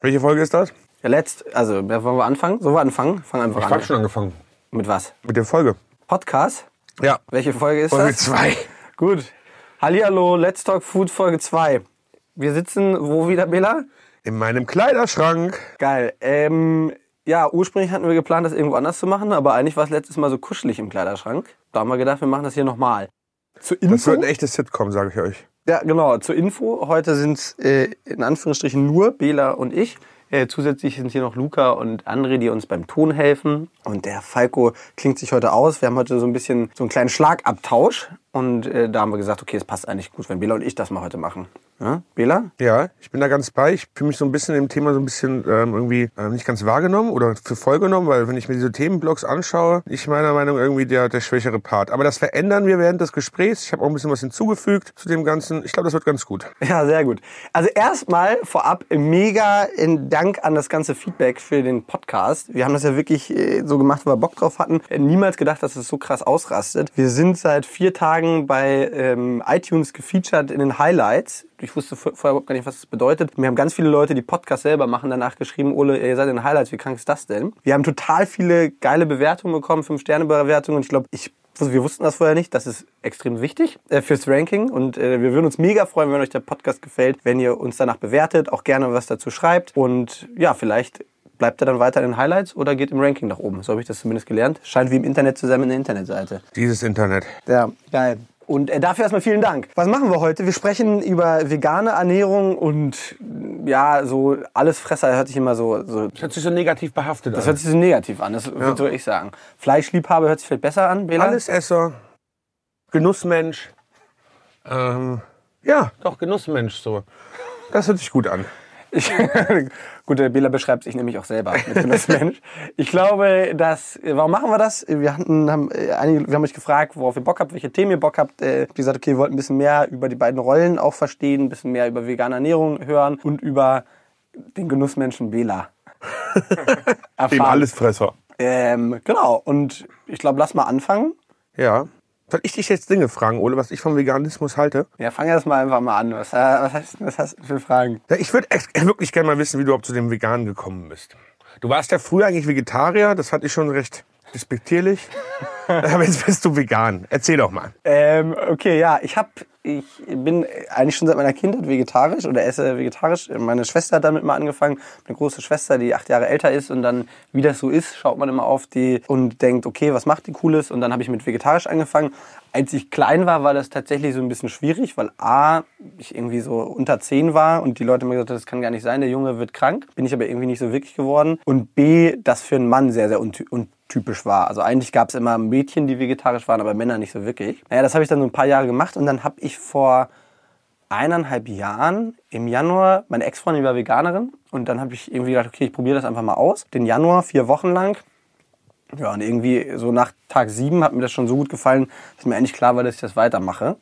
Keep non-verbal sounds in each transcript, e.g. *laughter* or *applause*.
Welche Folge ist das? Ja, letzt, also wollen wir anfangen? Sollen wir anfangen? Fang einfach Ich an. habe schon angefangen. Mit was? Mit der Folge. Podcast? Ja. Welche Folge ist Folge das? 2. *laughs* Gut. Hallihallo, Let's Talk Food Folge 2. Wir sitzen wo wieder, Bela? In meinem Kleiderschrank. Geil. Ähm, ja, ursprünglich hatten wir geplant, das irgendwo anders zu machen, aber eigentlich war es letztes Mal so kuschelig im Kleiderschrank. Da haben wir gedacht, wir machen das hier nochmal. Zur Das Info. wird ein echtes Sitcom, sage ich euch. Ja, genau. Zur Info. Heute sind äh, in Anführungsstrichen nur Bela und ich. Äh, zusätzlich sind hier noch Luca und André, die uns beim Ton helfen. Und der Falco klingt sich heute aus. Wir haben heute so ein bisschen so einen kleinen Schlagabtausch. Und äh, da haben wir gesagt, okay, es passt eigentlich gut, wenn Bela und ich das mal heute machen. Ja? Bela? Ja, ich bin da ganz bei. Ich fühle mich so ein bisschen im Thema so ein bisschen ähm, irgendwie ähm, nicht ganz wahrgenommen oder für voll genommen, weil wenn ich mir diese Themenblocks anschaue, ich meiner Meinung irgendwie der, der schwächere Part. Aber das verändern wir während des Gesprächs. Ich habe auch ein bisschen was hinzugefügt zu dem Ganzen. Ich glaube, das wird ganz gut. Ja, sehr gut. Also erstmal vorab mega in Dank an das ganze Feedback für den Podcast. Wir haben das ja wirklich äh, so gemacht, weil wir Bock drauf hatten. Äh, Niemals gedacht, dass es so krass ausrastet. Wir sind seit vier Tagen bei ähm, iTunes gefeatured in den Highlights. Ich wusste vor- vorher überhaupt gar nicht, was das bedeutet. Mir haben ganz viele Leute, die Podcasts selber machen, danach geschrieben, Ole, ihr seid in den Highlights, wie krank ist das denn? Wir haben total viele geile Bewertungen bekommen, 5-Sterne-Bewertungen. Und ich glaube, ich also wir wussten das vorher nicht. Das ist extrem wichtig äh, fürs Ranking. Und äh, wir würden uns mega freuen, wenn euch der Podcast gefällt, wenn ihr uns danach bewertet, auch gerne was dazu schreibt. Und ja, vielleicht bleibt er dann weiter in den Highlights oder geht im Ranking nach oben. So habe ich das zumindest gelernt. Scheint wie im Internet zu sein mit einer Internetseite. Dieses Internet. Ja, geil. Und äh, dafür erstmal vielen Dank. Was machen wir heute? Wir sprechen über vegane Ernährung und ja, so alles Fresser hört sich immer so, so Das hört sich so negativ behaftet das an. hört sich so negativ an, das würde ich sagen. Fleischliebhaber hört sich vielleicht besser an, Bela? Allesesser, Genussmensch. Ähm, ja, doch, Genussmensch so. Das hört sich gut an. Ich, *laughs* gut, der Bela beschreibt sich nämlich auch selber mit Genussmensch. Ich glaube, dass, warum machen wir das? Wir hatten, haben, äh, einige, wir haben euch gefragt, worauf ihr Bock habt, welche Themen ihr Bock habt. Äh, gesagt, okay, wir wollten ein bisschen mehr über die beiden Rollen auch verstehen, ein bisschen mehr über vegane Ernährung hören und über den Genussmenschen Bela. *laughs* Dem. Allesfresser. Ähm, genau, und ich glaube, lass mal anfangen. Ja. Soll ich dich jetzt Dinge fragen, Ole, was ich vom Veganismus halte? Ja, fang erst mal einfach mal an. Was, äh, was, hast, was hast du für Fragen? Ja, ich würde echt wirklich gerne mal wissen, wie du überhaupt zu dem Veganen gekommen bist. Du warst ja früher eigentlich Vegetarier, das hatte ich schon recht respektierlich. *laughs* Aber jetzt bist du vegan. Erzähl doch mal. Ähm, okay, ja, ich hab, ich bin eigentlich schon seit meiner Kindheit vegetarisch oder esse vegetarisch. Meine Schwester hat damit mal angefangen, eine große Schwester, die acht Jahre älter ist und dann, wie das so ist, schaut man immer auf die und denkt, okay, was macht die Cooles? Und dann habe ich mit vegetarisch angefangen. Als ich klein war, war das tatsächlich so ein bisschen schwierig, weil A, ich irgendwie so unter zehn war und die Leute mir gesagt haben, das kann gar nicht sein, der Junge wird krank. Bin ich aber irgendwie nicht so wirklich geworden. Und B, das für einen Mann sehr, sehr unty untypisch war. Also eigentlich gab es immer Mädchen, die vegetarisch waren, aber Männer nicht so wirklich. Naja, das habe ich dann so ein paar Jahre gemacht und dann habe ich vor eineinhalb Jahren im Januar, meine Ex-Freundin war Veganerin und dann habe ich irgendwie gedacht, okay, ich probiere das einfach mal aus. Den Januar, vier Wochen lang. Ja, und irgendwie so nach Tag sieben hat mir das schon so gut gefallen, dass mir eigentlich klar war, dass ich das weitermache.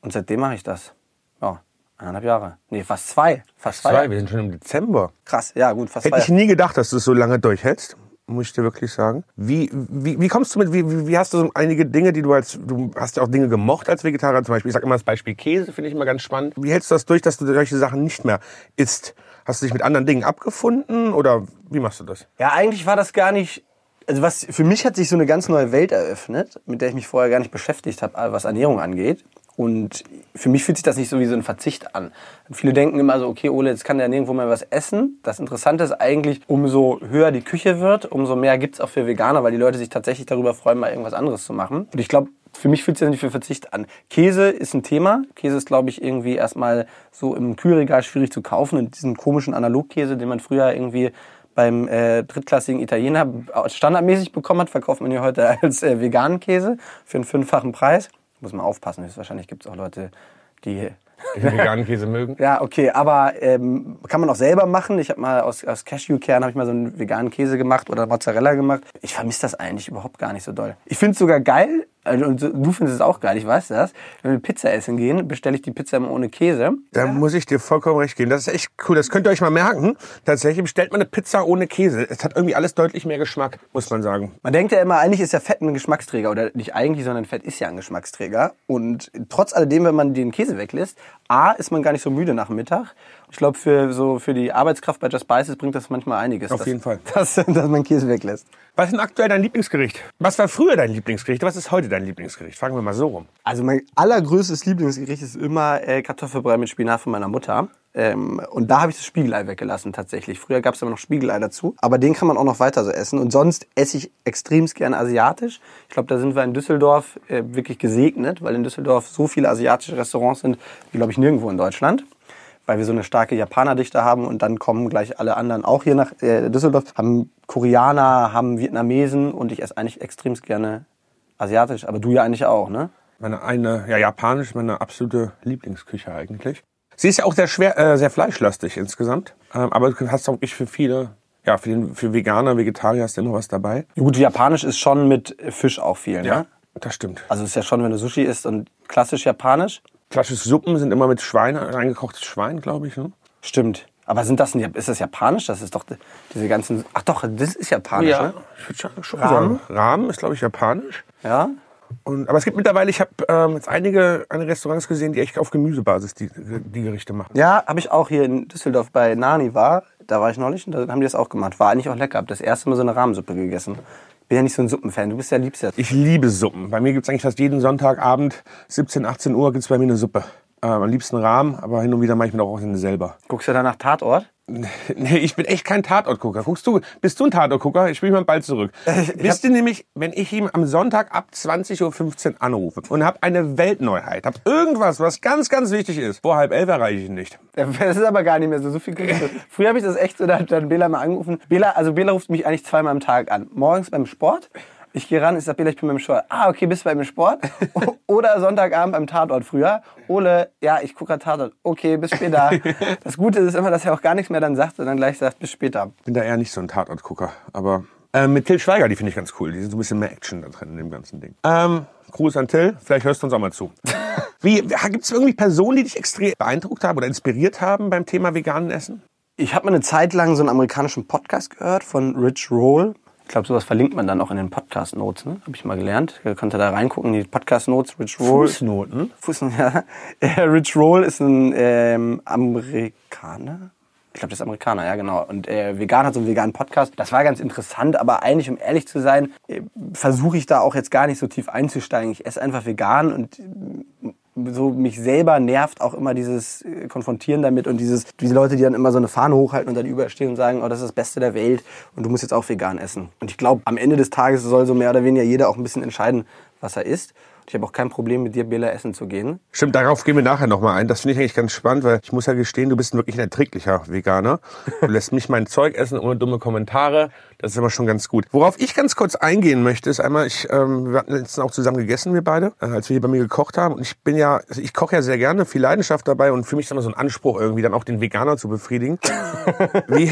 Und seitdem mache ich das. Ja, eineinhalb Jahre. Nee, fast zwei. Fast zwei. Zwei, wir sind schon im Dezember. Krass, ja gut, fast Hätte zwei. ich nie gedacht, dass du es so lange durchhältst. Muss ich dir wirklich sagen. Wie, wie, wie kommst du mit, wie, wie- hast du so einige Dinge, die du als, du hast ja auch Dinge gemocht als Vegetarier zum Beispiel. Ich sag immer das Beispiel Käse, finde ich immer ganz spannend. Wie hältst du das durch, dass du solche Sachen nicht mehr isst? Hast du dich mit anderen Dingen abgefunden oder wie machst du das? Ja, eigentlich war das gar nicht. Also was für mich hat sich so eine ganz neue Welt eröffnet, mit der ich mich vorher gar nicht beschäftigt habe, was Ernährung angeht. Und für mich fühlt sich das nicht so wie so ein Verzicht an. Viele denken immer so, okay, Ole, jetzt kann der nirgendwo mehr was essen. Das Interessante ist eigentlich, umso höher die Küche wird, umso mehr gibt's auch für Veganer, weil die Leute sich tatsächlich darüber freuen, mal irgendwas anderes zu machen. Und ich glaube, für mich fühlt sich das nicht für Verzicht an. Käse ist ein Thema. Käse ist, glaube ich, irgendwie erstmal so im Kühlregal schwierig zu kaufen. Und diesen komischen Analogkäse, den man früher irgendwie beim äh, drittklassigen Italiener standardmäßig bekommen hat, verkauft man hier heute *laughs* als äh, veganen Käse für einen fünffachen Preis. Muss man aufpassen, wahrscheinlich gibt es auch Leute, die Die veganen Käse mögen? *laughs* ja, okay, aber ähm, kann man auch selber machen. Ich habe mal aus, aus Cashewkernen habe ich mal so einen veganen Käse gemacht oder Mozzarella gemacht. Ich vermisse das eigentlich überhaupt gar nicht so doll. Ich finde es sogar geil, also, und du findest es auch geil, ich weiß das. Wenn wir Pizza essen gehen, bestelle ich die Pizza immer ohne Käse. Da muss ich dir vollkommen recht geben. Das ist echt cool. Das könnt ihr euch mal merken. Tatsächlich bestellt man eine Pizza ohne Käse. Es hat irgendwie alles deutlich mehr Geschmack, muss man sagen. Man denkt ja immer, eigentlich ist ja Fett ein Geschmacksträger. Oder nicht eigentlich, sondern Fett ist ja ein Geschmacksträger. Und trotz alledem, wenn man den Käse weglässt, A, ist man gar nicht so müde nach dem Mittag. Ich glaube, für, so, für die Arbeitskraft bei Just Spices bringt das manchmal einiges. Auf dass, jeden Fall. *laughs* Dass, dass man Käse weglässt. Was ist denn aktuell dein Lieblingsgericht? Was war früher dein Lieblingsgericht? Was ist heute dein Lieblingsgericht? Fragen wir mal so rum. Also mein allergrößtes Lieblingsgericht ist immer äh, Kartoffelbrei mit Spinat von meiner Mutter. Ähm, und da habe ich das Spiegelei weggelassen tatsächlich. Früher gab es immer noch Spiegelei dazu. Aber den kann man auch noch weiter so essen. Und sonst esse ich extremst gerne asiatisch. Ich glaube, da sind wir in Düsseldorf äh, wirklich gesegnet, weil in Düsseldorf so viele asiatische Restaurants sind, wie glaube ich nirgendwo in Deutschland weil wir so eine starke Japanerdichte haben und dann kommen gleich alle anderen auch hier nach äh, Düsseldorf, haben Koreaner, haben Vietnamesen und ich esse eigentlich extremst gerne asiatisch, aber du ja eigentlich auch, ne? Meine eine, ja, japanisch, meine absolute Lieblingsküche eigentlich. Sie ist ja auch sehr schwer, äh, sehr fleischlastig insgesamt, ähm, aber du hast auch wirklich für viele, ja, für, den, für Veganer, Vegetarier hast du immer was dabei. Ja, gut, japanisch ist schon mit Fisch auch viel, ne? das stimmt. Also es ist ja schon, wenn du Sushi isst und klassisch japanisch. Klassische Suppen sind immer mit Schwein, reingekochtes Schwein, glaube ich. Ne? Stimmt. Aber sind das, ist das japanisch? Das ist doch die- diese ganzen, ach doch, das ist japanisch, ne? ich würde schon, schon Rahmen? sagen. Rahmen ist, glaube ich, japanisch. Ja? Und, aber es gibt mittlerweile, ich habe ähm, jetzt einige, einige Restaurants gesehen, die echt auf Gemüsebasis die, die Gerichte machen. Ja, habe ich auch hier in Düsseldorf bei Nani war. Da war ich neulich und da haben die das auch gemacht. War eigentlich auch lecker. Hab das erste Mal so eine Rahmensuppe gegessen. Bin ja nicht so ein Suppenfan. Du bist ja liebst ja. Ich liebe Suppen. Bei mir gibt's eigentlich fast jeden Sonntagabend, 17, 18 Uhr, gibt's bei mir eine Suppe. Ähm, am liebsten Rahmen, aber hin und wieder mache ich mir auch eine selber. Guckst du danach Tatort? *laughs* Nee, ich bin echt kein Tatortgucker. Guckst du, bist du ein Tatortgucker? Ich spiele mal bald zurück. *laughs* Wisst ihr nämlich, wenn ich ihm am Sonntag ab 20.15 Uhr anrufe und habe eine Weltneuheit, habe irgendwas, was ganz, ganz wichtig ist, vor halb elf erreiche ich ihn nicht. Das ist aber gar nicht mehr so. So viel Gerichte. *laughs* Früher habe ich das echt so, da hat dann Bela mal angerufen. Bela, also Bela ruft mich eigentlich zweimal am Tag an. Morgens beim Sport. Ich gehe ran, ich sag, Bela, ich bin beim Sport. Ah, okay, bist du beim Sport? *laughs* Oder Sonntagabend beim Tatort früher. Ole, ja, ich gucke gerade Tatort. Okay, bis später. *laughs* Das Gute ist immer, dass er auch gar nichts mehr dann sagt und dann gleich sagt, bis später. Bin da eher nicht so ein Tatortgucker. Aber äh, mit Till Schweiger, die finde ich ganz cool. Die sind so ein bisschen mehr Action da drin in dem ganzen Ding. Ähm, Gruß an Till, vielleicht hörst du uns auch mal zu. *laughs* Wie, Gibt es irgendwie Personen, die dich extrem beeindruckt haben oder inspiriert haben beim Thema veganen Essen? Ich habe mal eine Zeit lang so einen amerikanischen Podcast gehört von Rich Roll. Ich glaube, sowas verlinkt man dann auch in den Podcast-Notes, ne? Habe ich mal gelernt. Ihr könnt da reingucken, die Podcast-Notes, Rich Roll. Fußnoten? Fußnoten, *laughs* ja. Äh, Rich Roll ist ein ähm, Amerikaner. Ich glaube, das ist Amerikaner, ja genau. Und äh, Vegan hat so einen veganen Podcast. Das war ganz interessant, aber eigentlich, um ehrlich zu sein, äh, versuche ich da auch jetzt gar nicht so tief einzusteigen. Ich esse einfach vegan und äh, so mich selber nervt auch immer dieses äh, Konfrontieren damit und dieses, diese Leute, die dann immer so eine Fahne hochhalten und dann überstehen und sagen, oh, das ist das Beste der Welt und du musst jetzt auch vegan essen. Und ich glaube, am Ende des Tages soll so mehr oder weniger jeder auch ein bisschen entscheiden, was er isst. Ich habe auch kein Problem mit dir, Bela, essen zu gehen. Stimmt, darauf gehen wir nachher nochmal ein. Das finde ich eigentlich ganz spannend, weil ich muss ja gestehen, du bist ein wirklich ein erträglicher Veganer. Du lässt mich mein Zeug essen ohne dumme Kommentare. Das ist immer schon ganz gut. Worauf ich ganz kurz eingehen möchte, ist einmal, ich, ähm, wir hatten letztens auch zusammen gegessen, wir beide, äh, als wir hier bei mir gekocht haben. Und ich bin ja, also ich koche ja sehr gerne, viel Leidenschaft dabei und für mich ist immer so ein Anspruch, irgendwie dann auch den Veganer zu befriedigen. *laughs* wie,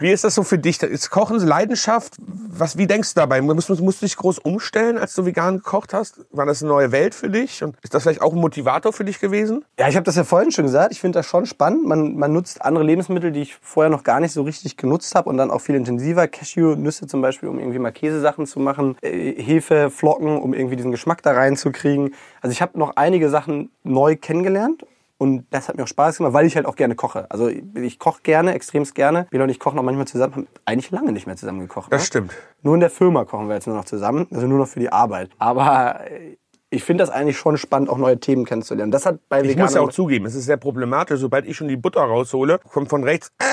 wie ist das so für dich? Ist Kochen Leidenschaft? Was, wie denkst du dabei? Musst, du- musst du dich groß umstellen, als du vegan gekocht hast? War das eine neue Welt für dich? Und ist das vielleicht auch ein Motivator für dich gewesen? Ja, ich habe das ja vorhin schon gesagt. Ich finde das schon spannend. Man, man nutzt andere Lebensmittel, die ich vorher noch gar nicht so richtig genutzt habe und dann auch viel intensiver. Cashew-Nüsse zum Beispiel, um irgendwie mal Käsesachen zu machen. Äh, Hefe, Flocken, um irgendwie diesen Geschmack da reinzukriegen. Also ich habe noch einige Sachen neu kennengelernt. Und das hat mir auch Spaß gemacht, weil ich halt auch gerne koche. Also ich koche gerne, extremst gerne. Wir und ich kochen auch manchmal zusammen, haben eigentlich lange nicht mehr zusammen gekocht. Das ne? stimmt. Nur in der Firma kochen wir jetzt nur noch zusammen, also nur noch für die Arbeit. Aber äh, ich finde das eigentlich schon spannend, auch neue Themen kennenzulernen. Das hat bei Ich Veganern... muss ja auch zugeben, es ist sehr problematisch. Sobald ich schon die Butter raushole, kommt von rechts, äh,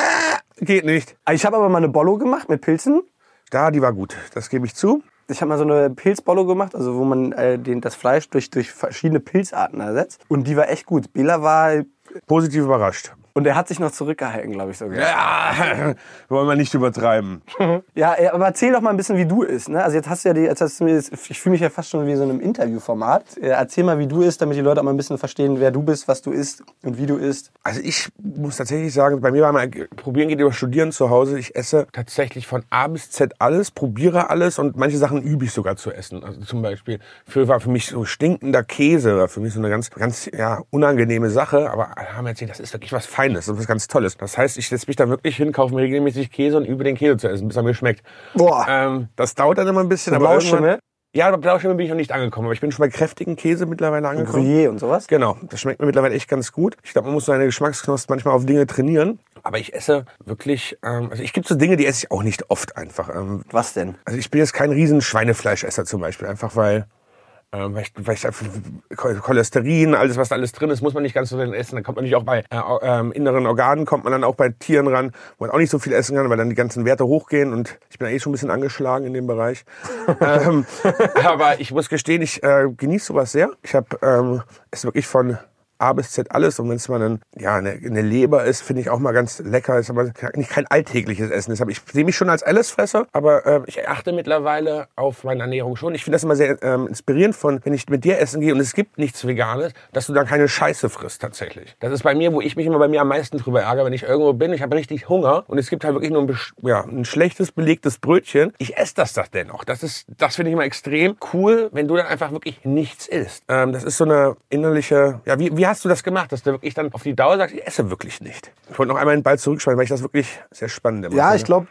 geht nicht. ich habe aber mal eine Bollo gemacht mit Pilzen. Da, die war gut. Das gebe ich zu. Ich habe mal so eine Pilzbollo gemacht, also wo man äh, den, das Fleisch durch, durch verschiedene Pilzarten ersetzt. Und die war echt gut. Bela war... Positiv überrascht. Und er hat sich noch zurückgehalten, glaube ich sogar. Ja, *laughs* wollen wir nicht übertreiben. *laughs* Ja, aber erzähl doch mal ein bisschen, wie du isst. Ne? Also jetzt hast du ja die, jetzt hast du mir, jetzt- ich fühle mich ja fast schon wie so in einem Interviewformat. Äh, Erzähl mal, wie du isst, damit die Leute auch mal ein bisschen verstehen, wer du bist, was du isst und wie du isst. Also ich muss tatsächlich sagen, bei mir war mal probieren geht über Studieren zu Hause. Ich esse tatsächlich von A bis Z alles, probiere alles und manche Sachen übe ich sogar zu essen. Also zum Beispiel für war für mich so stinkender Käse war für mich so eine ganz ganz ja unangenehme Sache. Aber haben erzählt, das ist wirklich was Feines, das ist was ganz Tolles. Das heißt, ich setze mich da wirklich hin, kaufe mir regelmäßig Käse und übe den Käse zu essen, bis er mir schmeckt. Boah. Ähm, das dauert dann immer ein bisschen, aber Blauschimmel? Ja, aber Blauschimmeln bin ich noch nicht angekommen. Aber ich bin schon bei kräftigen Käse mittlerweile angekommen. Gruyère und sowas? Genau, das schmeckt mir mittlerweile echt ganz gut. Ich glaube, man muss seine Geschmacksknospen manchmal auf Dinge trainieren. Aber ich esse wirklich, ähm, also ich gibt so Dinge, die esse ich auch nicht oft einfach. Ähm, Was denn? also ich bin jetzt kein riesen Schweinefleischesser zum Beispiel, einfach weil, ähm, weil, ich, weil ich einfach Cholesterin, alles was da alles drin ist, muss man nicht ganz so viel essen. Dann kommt man nicht auch bei äh, ähm, inneren Organen, kommt man dann auch bei Tieren ran, wo man auch nicht so viel essen kann, weil dann die ganzen Werte hochgehen und ich bin eigentlich schon ein bisschen angeschlagen in dem Bereich. *laughs* ähm, aber ich muss gestehen, ich äh, genieße sowas sehr. Ich habe ähm, es wirklich von A bis Z alles. Und wenn es mal ein, ja, eine, eine Leber ist, finde ich auch mal ganz lecker. Ist aber nicht kein alltägliches Essen. Deshalb, ich sehe mich schon als Allesfresser, aber äh, ich achte mittlerweile auf meine Ernährung schon. Ich finde das immer sehr ähm, inspirierend von, wenn ich mit dir essen gehe und es gibt nichts Veganes, dass du dann keine Scheiße frisst tatsächlich. Das ist bei mir, wo ich mich immer bei mir am meisten drüber ärgere, wenn ich irgendwo bin, ich habe richtig Hunger und es gibt halt wirklich nur ein, ja, ein schlechtes belegtes Brötchen. Ich esse das, das dennoch. Das ist, das finde ich immer extrem cool, wenn du dann einfach wirklich nichts isst. Ähm, das ist so eine innerliche, ja, wie, wie hast du das gemacht, dass du wirklich dann auf die Dauer sagst, ich esse wirklich nicht? Ich wollte noch einmal den Ball zurückschmeißen, weil ich das wirklich sehr spannend immer Ja, finde. ich glaube,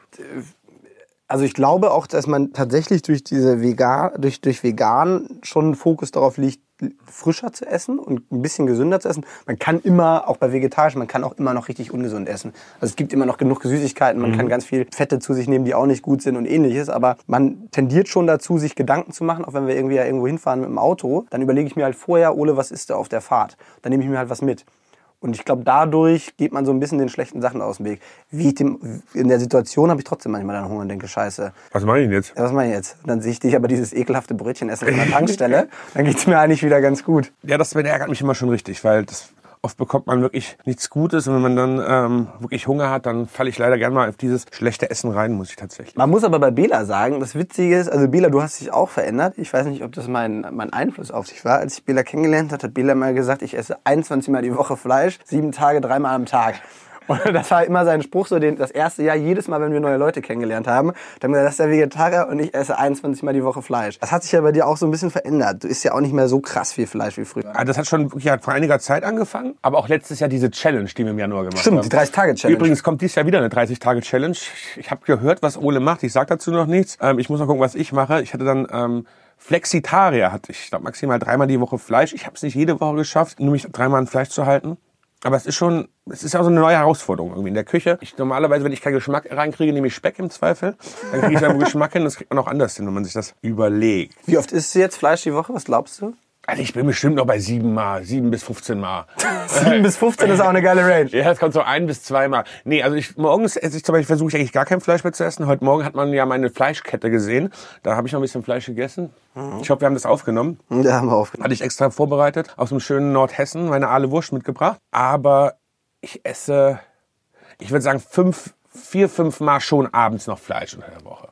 also ich glaube auch, dass man tatsächlich durch diese vegan, durch, durch vegan schon einen Fokus darauf liegt, frischer zu essen und ein bisschen gesünder zu essen. Man kann immer, auch bei vegetarisch, man kann auch immer noch richtig ungesund essen. Also es gibt immer noch genug Süßigkeiten, man kann ganz viel Fette zu sich nehmen, die auch nicht gut sind und ähnliches. Aber man tendiert schon dazu, sich Gedanken zu machen, auch wenn wir irgendwie ja irgendwo hinfahren mit dem Auto. Dann überlege ich mir halt vorher, Ole, was ist da auf der Fahrt? Dann nehme ich mir halt was mit. Und ich glaube, dadurch geht man so ein bisschen den schlechten Sachen aus dem Weg. Wie ich dem, in der Situation habe ich trotzdem manchmal dann Hunger und denke, scheiße, Was mache ich denn jetzt? ja, was mache ich jetzt? Und dann sehe ich dich aber dieses ekelhafte Brötchen essen von der *laughs* Tankstelle. dann geht's mir eigentlich wieder ganz gut. Ja, das ärgert mich immer schon richtig, weil das oft bekommt man wirklich nichts Gutes und wenn man dann ähm, wirklich Hunger hat, dann falle ich leider gerne mal auf dieses schlechte Essen rein, muss ich tatsächlich. Man muss aber bei Bela sagen, das Witzige ist, also Bela, du hast dich auch verändert. Ich weiß nicht, ob das mein, mein Einfluss auf dich war. Als ich Bela kennengelernt habe, hat Bela mal gesagt, ich esse 21 Mal die Woche Fleisch, sieben Tage, dreimal am Tag. Und das war immer sein Spruch, so den, das erste Jahr, jedes Mal, wenn wir neue Leute kennengelernt haben, dann gesagt, das ist der Vegetarier und ich esse 21 Mal die Woche Fleisch. Das hat sich ja bei dir auch so ein bisschen verändert. Du isst ja auch nicht mehr so krass viel Fleisch wie früher. Ah, Das hat schon hat vor einiger Zeit angefangen, aber auch letztes Jahr diese Challenge, die wir im Januar gemacht Stimmt, haben. die 30-Tage-Challenge. Übrigens kommt dieses Jahr wieder eine 30-Tage-Challenge. Ich habe gehört, was Ole macht. Ich sage dazu noch nichts. Ähm, ich muss noch gucken, was ich mache. Ich hatte dann ähm, Flexitarier, hatte ich. Ich glaube maximal dreimal die Woche Fleisch. Ich habe es nicht jede Woche geschafft, nur mich dreimal an Fleisch zu halten. Aber es ist schon, es ist ja auch so eine neue Herausforderung irgendwie in der Küche. Ich normalerweise, wenn ich keinen Geschmack reinkriege, nehme ich Speck im Zweifel. Dann kriege ich da *laughs* Geschmack hin. Das kriegt man auch anders hin, wenn man sich das überlegt. Wie oft isst du jetzt Fleisch die Woche? Was glaubst du? Also ich bin bestimmt noch bei sieben Mal, sieben bis 15 Mal. *laughs* 7 bis 15 ist auch eine geile Range. Ja, es kommt so ein bis zweimal. Nee, also ich morgens esse ich zum Beispiel versuche ich eigentlich gar kein Fleisch mehr zu essen. Heute Morgen hat man ja meine Fleischkette gesehen. Da habe ich noch ein bisschen Fleisch gegessen. Ich hoffe, wir haben das aufgenommen. Da haben wir aufgenommen. Hatte ich extra vorbereitet aus dem schönen Nordhessen, meine Aale Wurst mitgebracht. Aber ich esse, ich würde sagen, fünf, vier, fünf Mal schon abends noch Fleisch unter der Woche.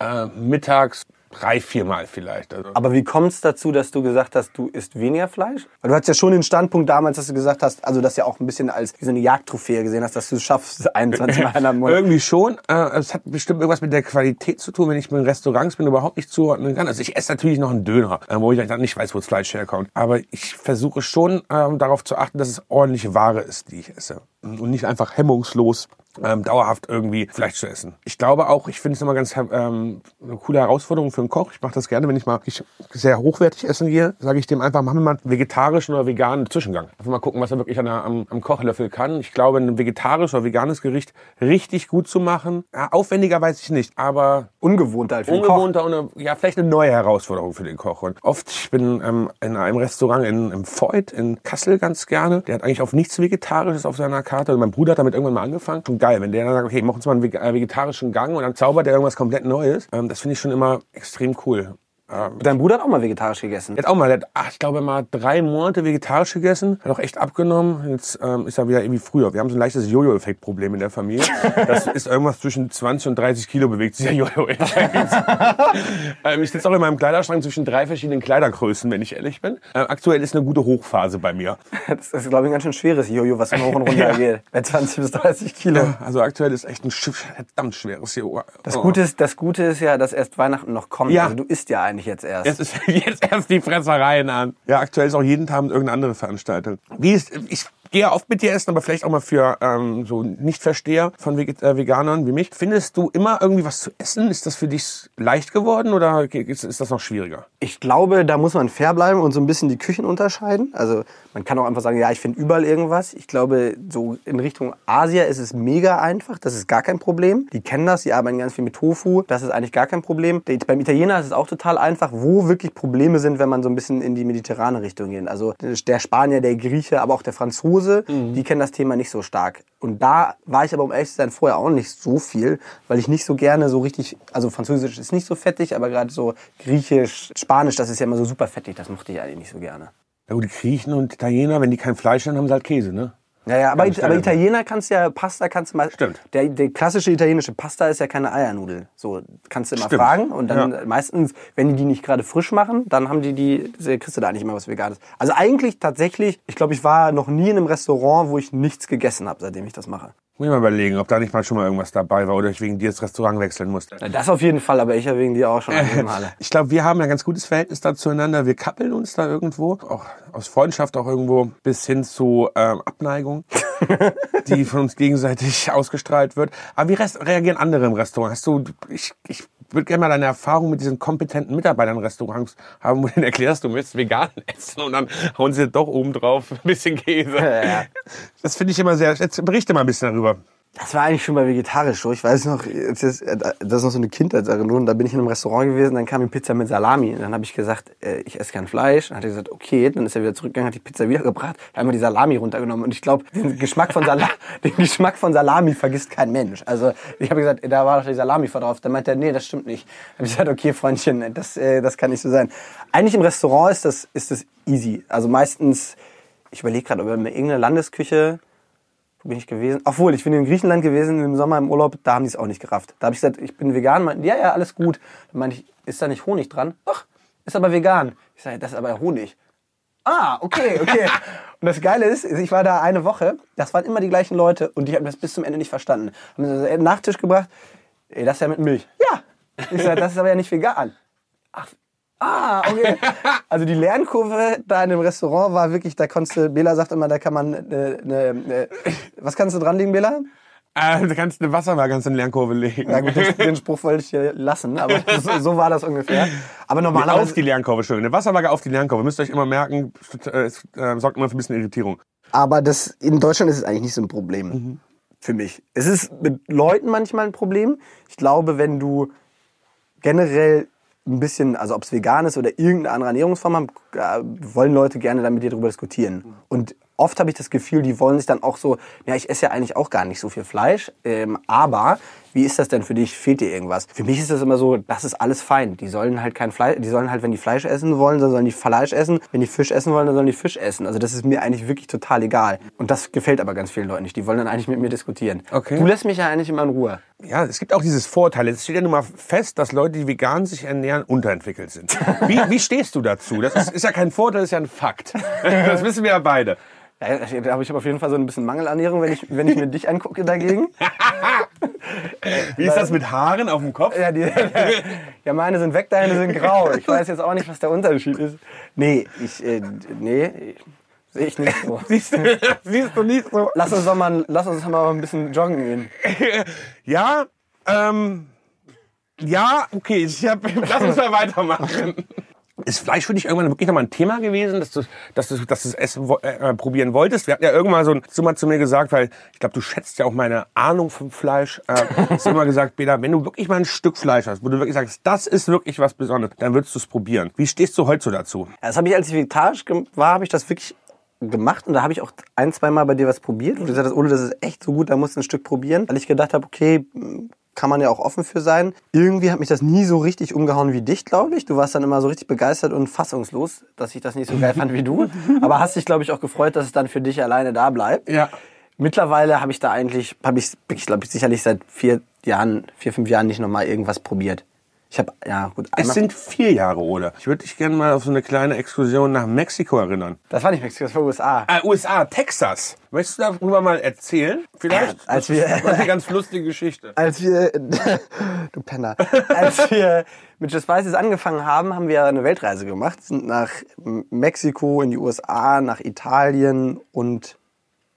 Äh, mittags drei, vier Mal vielleicht. Also. Aber wie kommt es dazu, dass du gesagt hast, du isst weniger Fleisch? Weil du hattest ja schon den Standpunkt damals, dass du gesagt hast, also das ja auch ein bisschen als wie so eine Jagdtrophäe gesehen hast, dass du es schaffst, *laughs* 21 Mal in einem Monat. Irgendwie schon. Äh, Es hat bestimmt irgendwas mit der Qualität zu tun, wenn ich in Restaurants bin, überhaupt nicht zuordnen kann. Also ich esse natürlich noch einen Döner, äh, wo ich dann nicht weiß, wo das Fleisch herkommt. Aber ich versuche schon ähm, darauf zu achten, dass es ordentliche Ware ist, die ich esse. Und nicht einfach hemmungslos ähm, dauerhaft irgendwie Fleisch zu essen. Ich glaube auch, ich finde es immer ganz ähm, eine coole Herausforderung für einen Koch. Ich mache das gerne, wenn ich mal wirklich sehr hochwertig essen gehe, sage ich dem einfach, mach mir mal einen vegetarischen oder veganen Zwischengang. Einfach mal gucken, was er wirklich an der, am, am Kochlöffel kann. Ich glaube, ein vegetarisches oder veganes Gericht richtig gut zu machen, ja, aufwendiger weiß ich nicht, aber Ungewohnt halt für den Koch. ungewohnter und eine, ja, vielleicht eine neue Herausforderung für den Koch. Und oft, ich bin ähm, in einem Restaurant in, im Voigt in Kassel ganz gerne. Der hat eigentlich auf nichts Vegetarisches auf seiner Karte. Und mein Bruder hat damit irgendwann mal angefangen. Schon geil, wenn der dann sagt, okay, mach uns mal einen äh, vegetarischen Gang und dann zaubert er irgendwas komplett Neues. Ähm, das finde ich schon immer extrem cool. Dein Bruder hat auch mal vegetarisch gegessen. Der hat auch mal, der hat, ach, ich glaube mal drei Monate vegetarisch gegessen, hat auch echt abgenommen. Jetzt ähm, ist er wieder irgendwie früher. Wir haben so ein leichtes Jojo-Effekt-Problem in der Familie. Das *laughs* ist irgendwas zwischen 20 und 30 Kilo bewegt sich der Jojo-Effekt. *laughs* ähm, ich sitze auch in meinem Kleiderschrank zwischen drei verschiedenen Kleidergrößen, wenn ich ehrlich bin. Ähm, aktuell ist eine gute Hochphase bei mir. Das ist, glaube ich, ein ganz schön schweres Jojo, was hoch und runter *laughs* Ja. geht. Bei 20 bis 30 Kilo. Also aktuell ist echt ein verdammt schweres Jojo. Das Gute, ist, das Gute ist ja, dass erst Weihnachten noch kommt. Ja. Also du isst ja eigentlich jetzt erst. Jetzt ist *laughs* jetzt erst die Fressereien an. Ja, aktuell ist auch jeden Tag irgendeine andere Veranstaltung. Wie ist, ich gehe ja oft mit dir essen, aber vielleicht auch mal für ähm, so Nicht-Versteher von Veget äh, Veganern wie mich. Findest du immer irgendwie was zu essen? Ist das für dich leicht geworden oder ist, ist das noch schwieriger? Ich glaube, da muss man fair bleiben und so ein bisschen die Küchen unterscheiden. Also man kann auch einfach sagen, ja, ich finde überall irgendwas. Ich glaube, so in Richtung Asia ist es mega einfach. Das ist gar kein Problem. Die kennen das, die arbeiten ganz viel mit Tofu. Das ist eigentlich gar kein Problem. Beim Italiener ist es auch total einfach, wo wirklich Probleme sind, wenn man so ein bisschen in die mediterrane Richtung geht. Also der Spanier, der Grieche, aber auch der Franzose, mhm. die kennen das Thema nicht so stark. Und da war ich aber, um ehrlich zu sein, vorher auch nicht so viel, weil ich nicht so gerne so richtig, also Französisch ist nicht so fettig, aber gerade so Griechisch, Spanisch, das ist ja immer so super fettig, das mochte ich eigentlich nicht so gerne. Ja gut, die Griechen und Italiener, wenn die kein Fleisch haben, haben sie halt Käse, ne? Ja, ja, aber, aber Italiener kannst ja, Pasta kannst du mal. Stimmt. Der, der klassische italienische Pasta ist ja keine Eiernudel. So, kannst du immer Stimmt. fragen. Und dann ja. meistens, wenn die die nicht gerade frisch machen, dann haben die die, kriegst du da nicht immer was Veganes. Also eigentlich tatsächlich, ich glaube, ich war noch nie in einem Restaurant, wo ich nichts gegessen habe, seitdem ich das mache. Muss ich mal überlegen, ob da nicht mal schon mal irgendwas dabei war oder ich wegen dir das Restaurant wechseln musste. Das auf jeden Fall, aber ich ja wegen dir auch schon einige Male. ich glaube, wir haben ein ganz gutes Verhältnis da zueinander. Wir kappeln uns da irgendwo, auch aus Freundschaft auch irgendwo, bis hin zu ähm, Abneigung, *laughs* die von uns gegenseitig ausgestrahlt wird. Aber wie reagieren andere im Restaurant? Hast du, ich, ich würde gerne mal deine Erfahrung mit diesen kompetenten Mitarbeitern in Restaurants haben, wo du *laughs* denen erklärst, du möchtest vegan *laughs* essen und dann hauen sie doch oben drauf ein bisschen Käse. Ja. Das finde ich immer sehr, jetzt berichte mal ein bisschen darüber. Das war eigentlich schon mal vegetarisch so. Ich weiß noch, das ist, das ist noch so eine Kindheitserinnerung. Da bin ich in einem Restaurant gewesen, dann kam die Pizza mit Salami. Dann habe ich gesagt, äh, ich esse kein Fleisch. Dann hat er gesagt, okay. Dann ist er wieder zurückgegangen, hat die Pizza wiedergebracht, hat einmal die Salami runtergenommen. Und ich glaube, den Geschmack von Salami, *laughs* den Geschmack von Salami vergisst kein Mensch. Also ich habe gesagt, da war doch die Salami vor drauf. Dann meinte er, nee, das stimmt nicht. Dann habe ich gesagt, okay, Freundchen, das, äh, das kann nicht so sein. Eigentlich im Restaurant ist das, ist das easy. Also meistens, ich überlege gerade, ob wir irgendeine Landesküche wo bin ich gewesen? Obwohl, ich bin in Griechenland gewesen im Sommer im Urlaub, da haben die es auch nicht gerafft. Da habe ich gesagt, ich bin vegan. Meinten, ja, ja, alles gut. Dann meinte ich, ist da nicht Honig dran? Doch, ist aber vegan. Ich sage, das ist aber Honig. Ah, okay, okay. *laughs* und das Geile ist, ich war da eine Woche, das waren immer die gleichen Leute und die haben das bis zum Ende nicht verstanden. Haben sie einen Nachtisch gebracht, ey, das ist ja mit Milch. Ja. Ich sage, das ist aber ja nicht vegan. Ach, Ah, okay. *laughs* Also die Lernkurve da in dem Restaurant war wirklich, da konntest du, Bela sagt immer, da kann man, äh, ne, ne, was kannst du dranlegen, Bela? Äh, du kannst eine Wasserwaage kannst eine Lernkurve legen. Ja gut, *laughs* den Spruch wollte ich hier lassen, aber so, so war das ungefähr. Aber normalerweise... Auf die Lernkurve, schön. Eine Wasserwaage auf die Lernkurve. Müsst ihr euch immer merken, es äh, sorgt immer für ein bisschen Irritierung. Aber das, in Deutschland ist es eigentlich nicht so ein Problem. Mhm. Für mich. Es ist mit Leuten manchmal ein Problem. Ich glaube, wenn du generell ein bisschen, also ob es vegan ist oder irgendeine andere Ernährungsform haben, äh, wollen Leute gerne dann mit dir darüber diskutieren. Und oft habe ich das Gefühl, die wollen sich dann auch so, ja, ich esse ja eigentlich auch gar nicht so viel Fleisch, ähm, aber wie ist das denn für dich? Fehlt dir irgendwas? Für mich ist das immer so, das ist alles fein. Die sollen halt kein Fleisch, die sollen halt, wenn die Fleisch essen wollen, dann sollen die Fleisch essen. Wenn die Fisch essen wollen, dann sollen die Fisch essen. Also das ist mir eigentlich wirklich total egal. Und das gefällt aber ganz vielen Leuten nicht. Die wollen dann eigentlich mit mir diskutieren. Okay. Du lässt mich ja eigentlich immer in Ruhe. Ja, es gibt auch dieses Vorteil. Es steht ja nun mal fest, dass Leute, die vegan sich ernähren, unterentwickelt sind. Wie, wie stehst du dazu? Das ist, ist ja kein Vorteil, das ist ja ein Fakt. *laughs* Das wissen wir ja beide. Da habe ich auf jeden Fall so ein bisschen Mangelernährung, wenn ich, wenn ich mir dich angucke dagegen. *laughs* Wie ist das mit Haaren auf dem Kopf? Ja, die, ja, meine sind weg, deine sind grau. Ich weiß jetzt auch nicht, was der Unterschied ist. Nee, ich, äh, nee, sehe ich nicht so. *laughs* siehst, du, siehst du nicht so? Lass uns doch mal, lass uns doch mal ein bisschen joggen gehen. *laughs* Ja, ähm, ja, okay, ich hab, lass uns mal weitermachen. Ist Fleisch für dich irgendwann wirklich nochmal ein Thema gewesen, dass du, dass du, dass du es essen, äh, probieren wolltest? Wir hatten ja irgendwann so ein Zimmer zu mir gesagt, weil ich glaube, du schätzt ja auch meine Ahnung vom Fleisch. Äh, *laughs* hast du immer gesagt, Beda, wenn du wirklich mal ein Stück Fleisch hast, wo du wirklich sagst, das ist wirklich was Besonderes, dann würdest du es probieren. Wie stehst du heute so dazu? Das habe ich, als ich vegetarisch war, habe ich das wirklich gemacht und da habe ich auch ein, zwei Mal bei dir was probiert und du gesagt hast, Ole, das ist echt so gut, da musst du ein Stück probieren, weil ich gedacht habe, okay, kann man ja auch offen für sein. Irgendwie hat mich das nie so richtig umgehauen wie dich, glaube ich. Du warst dann immer so richtig begeistert und fassungslos, dass ich das nicht so geil fand wie du. Aber hast dich, glaube ich, auch gefreut, dass es dann für dich alleine da bleibt. Ja. Mittlerweile habe ich da eigentlich, habe ich, ich glaube, sicherlich seit vier Jahren, vier, fünf Jahren nicht nochmal irgendwas probiert. Ich habe, ja gut. Es sind vier Jahre, oder? Ich würde dich gerne mal auf so eine kleine Exkursion nach Mexiko erinnern. Das war nicht Mexiko, das war USA. Äh, USA, Texas. Möchtest du darüber mal erzählen? Vielleicht? Ja, als wir, das war eine ganz lustige Geschichte. *laughs* Als wir, *laughs* du Penner, als wir mit Just Spices angefangen haben, haben wir eine Weltreise gemacht, sind nach Mexiko, in die USA, nach Italien und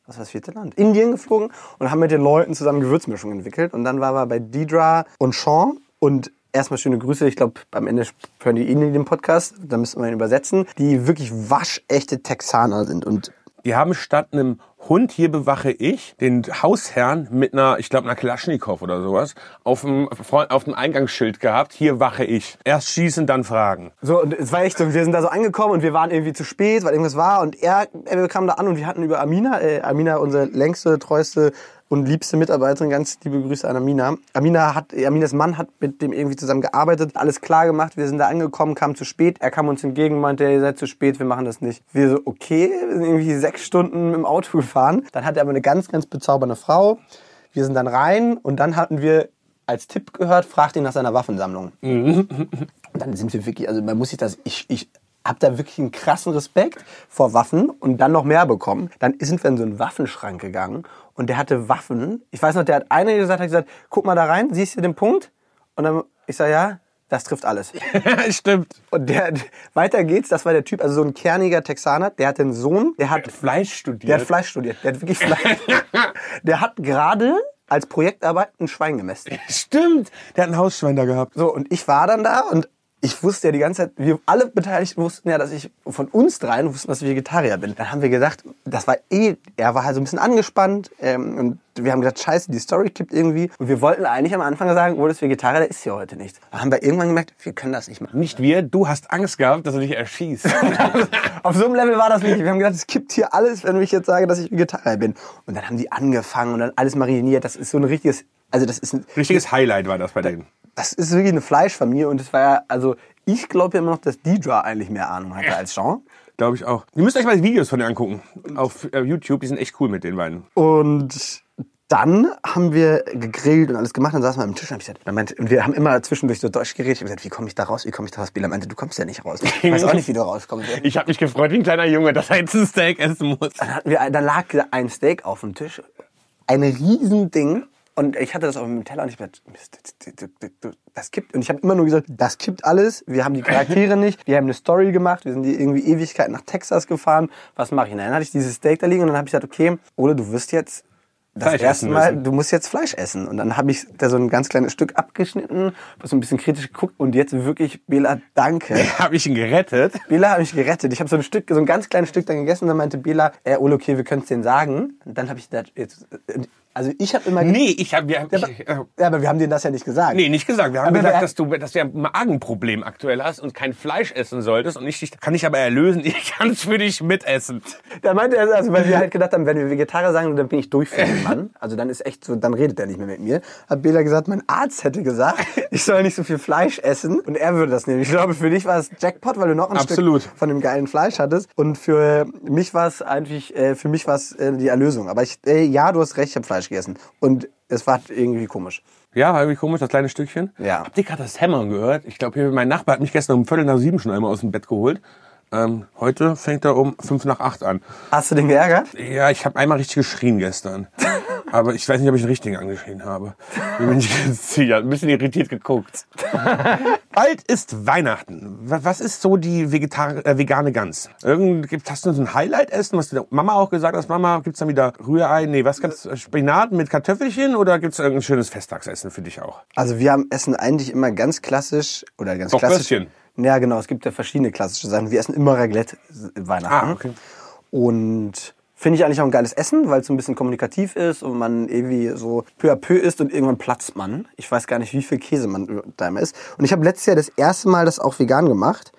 was war das vierte Land? Indien geflogen und haben mit den Leuten zusammen Gewürzmischungen entwickelt. Und dann waren wir bei Deidra und Sean und erstmal schöne Grüße. Ich glaube, am Ende hören die Ihnen den Podcast, da müssen wir ihn übersetzen, die wirklich waschechte Texaner sind und Die haben statt einem Hund, hier bewache ich, den Hausherrn mit einer, ich glaube, einer Kalaschnikow oder sowas, auf dem, auf dem Eingangsschild gehabt, hier wache ich. Erst schießen, dann fragen. So, und es war echt so, wir sind da so angekommen und wir waren irgendwie zu spät, weil irgendwas war und er, er kam da an und wir hatten über Amina, äh, Amina, unsere längste, treueste und liebste Mitarbeiterin, ganz liebe Grüße an Amina. Amina hat, Aminas Mann hat mit dem irgendwie zusammen gearbeitet, alles klar gemacht, wir sind da angekommen, kamen zu spät, er kam uns entgegen, meinte, ihr seid zu spät, wir machen das nicht. Wir so, okay, wir sind irgendwie sechs Stunden im Auto gefahren, dann hatte er aber eine ganz, ganz bezaubernde Frau, wir sind dann rein und dann hatten wir als Tipp gehört, fragt ihn nach seiner Waffensammlung. Und dann sind wir wirklich, also man muss sich das, ich, ich habe da wirklich einen krassen Respekt vor Waffen und dann noch mehr bekommen. Dann sind wir in so einen Waffenschrank gegangen und der hatte Waffen. Ich weiß noch, der hat einer gesagt, hat gesagt, guck mal da rein, siehst du den Punkt? Und dann, ich sag ja, das trifft alles. *laughs* Stimmt. Und der, weiter geht's, das war der Typ, also so ein kerniger Texaner, der hat einen Sohn, der hat, Fleisch studiert. der hat Fleisch studiert, der hat wirklich Fleisch. *laughs* der hat gerade als Projektarbeit ein Schwein gemessen. Stimmt. Der hat ein Hausschwein da gehabt. So, und ich war dann da und ich wusste ja die ganze Zeit, wir alle Beteiligten wussten ja, dass ich von uns dreien wussten, dass ich Vegetarier bin. Dann haben wir gedacht, das war eh, er war halt so ein bisschen angespannt ähm, und wir haben gesagt, scheiße, die Story kippt irgendwie. Und wir wollten eigentlich am Anfang sagen, oh, das Vegetarier, der ist ja heute nicht. Dann haben wir irgendwann gemerkt, wir können das nicht machen. Nicht wir, du hast Angst gehabt, dass er dich erschießt. *laughs* Auf so einem Level war das nicht. Wir haben gedacht, es kippt hier alles, wenn ich jetzt sage, dass ich Vegetarier bin. Und dann haben die angefangen und dann alles mariniert. Das ist so ein richtiges, also das ist ein, Richtiges Highlight war das bei denen. das ist wirklich eine Fleischfamilie und es war ja, also ich glaube ja immer noch, dass Deidra eigentlich mehr Ahnung hatte als Jean. Glaube ich auch. Ihr müsst euch mal die Videos von denen angucken. Auf äh, YouTube, die sind echt cool mit den beiden. Und dann haben wir gegrillt und alles gemacht. Dann saßen wir am Tisch und hab ich gesagt, meinte, wir haben immer zwischendurch so Deutsch geredet. Ich habe gesagt, wie komme ich da raus? Wie komme ich da raus? Bela meinte, du kommst ja nicht raus. Ich weiß auch nicht, wie du rauskommst. *laughs* Ich habe mich gefreut wie ein kleiner Junge, dass er jetzt ein Steak essen muss. Dann, hatten wir, dann lag ein Steak auf dem Tisch. Ein Riesending. Und ich hatte das auf dem Teller und ich Mist, das- kippt. Und ich habe immer nur gesagt, das kippt alles. Wir haben die Charaktere *laughs* nicht. Wir haben eine Story gemacht. Wir sind die irgendwie Ewigkeit nach Texas gefahren. Was mache ich? Und dann hatte ich dieses Steak da liegen und dann habe ich gesagt, okay, Ole, du wirst jetzt das Fleisch erste Mal, müssen. du musst jetzt Fleisch essen. Und dann habe ich da so ein ganz kleines Stück abgeschnitten, so ein bisschen kritisch geguckt und jetzt wirklich, Bela, danke. *laughs* Habe ich ihn gerettet. Bela hat mich gerettet. Ich habe so ein Stück, so ein ganz kleines Stück dann gegessen und dann meinte Bela, äh, Ole, okay, wir können es denen sagen. Und dann habe ich gesagt, jetzt, äh, also ich habe immer... Nee, ich habe ja, aber, äh, ja, aber wir haben denen das ja nicht gesagt. Nee, nicht gesagt. Wir haben Aber gesagt, dass du, dass du ein Magenproblem aktuell hast und kein Fleisch essen solltest. Und ich dich, kann ich aber erlösen. *laughs* Ich kann es für dich mitessen. Da meinte er, also weil wir halt gedacht haben, wenn wir Vegetarier sagen, dann bin ich durch für den Mann. Also dann ist echt so, dann redet er nicht mehr mit mir. Hat Bela gesagt, mein Arzt hätte gesagt, *laughs* ich soll nicht so viel Fleisch essen. Und er würde das nehmen. Ich glaube, für dich war es Jackpot, weil du noch ein Absolut. Stück von dem geilen Fleisch hattest. Und für mich war es eigentlich, äh, für mich war es äh, die Erlösung. Aber ich, ja, du hast recht, ich habe Fleisch gegessen. Und es war irgendwie komisch. Ja, war irgendwie komisch, das kleine Stückchen. Ja. Habt ihr gerade das Hämmern gehört? Ich glaube, mein Nachbar hat mich gestern um Viertel nach sieben schon einmal aus dem Bett geholt. Ähm, heute fängt er um fünf nach acht an. Hast du den geärgert? Ja, ich habe einmal richtig geschrien gestern. *laughs* Aber ich weiß nicht, ob ich den richtigen angeschrien habe. Bin nicht ganz sicher. Ein bisschen irritiert geguckt. *laughs* Bald ist Weihnachten. Wa- Was ist so die Vegetar äh, vegane Gans? Irgend, gibt- hast du so ein Highlight-Essen, was die Mama auch gesagt hat? Mama, gibt's dann wieder Rührei? Nee, was gibt's? Spinat mit Kartoffelchen oder gibt's irgendein schönes Festtagsessen für dich auch? Also wir haben essen eigentlich immer ganz klassisch oder ganz klassisch. Ja, genau. Es gibt ja verschiedene klassische Sachen. Wir essen immer Raclette Weihnachten. Ah, okay. Und finde ich eigentlich auch ein geiles Essen, weil es so ein bisschen kommunikativ ist und man irgendwie so peu à peu isst und irgendwann platzt man. Ich weiß gar nicht, wie viel Käse man da immer isst. Und ich habe letztes Jahr das erste Mal das auch vegan gemacht.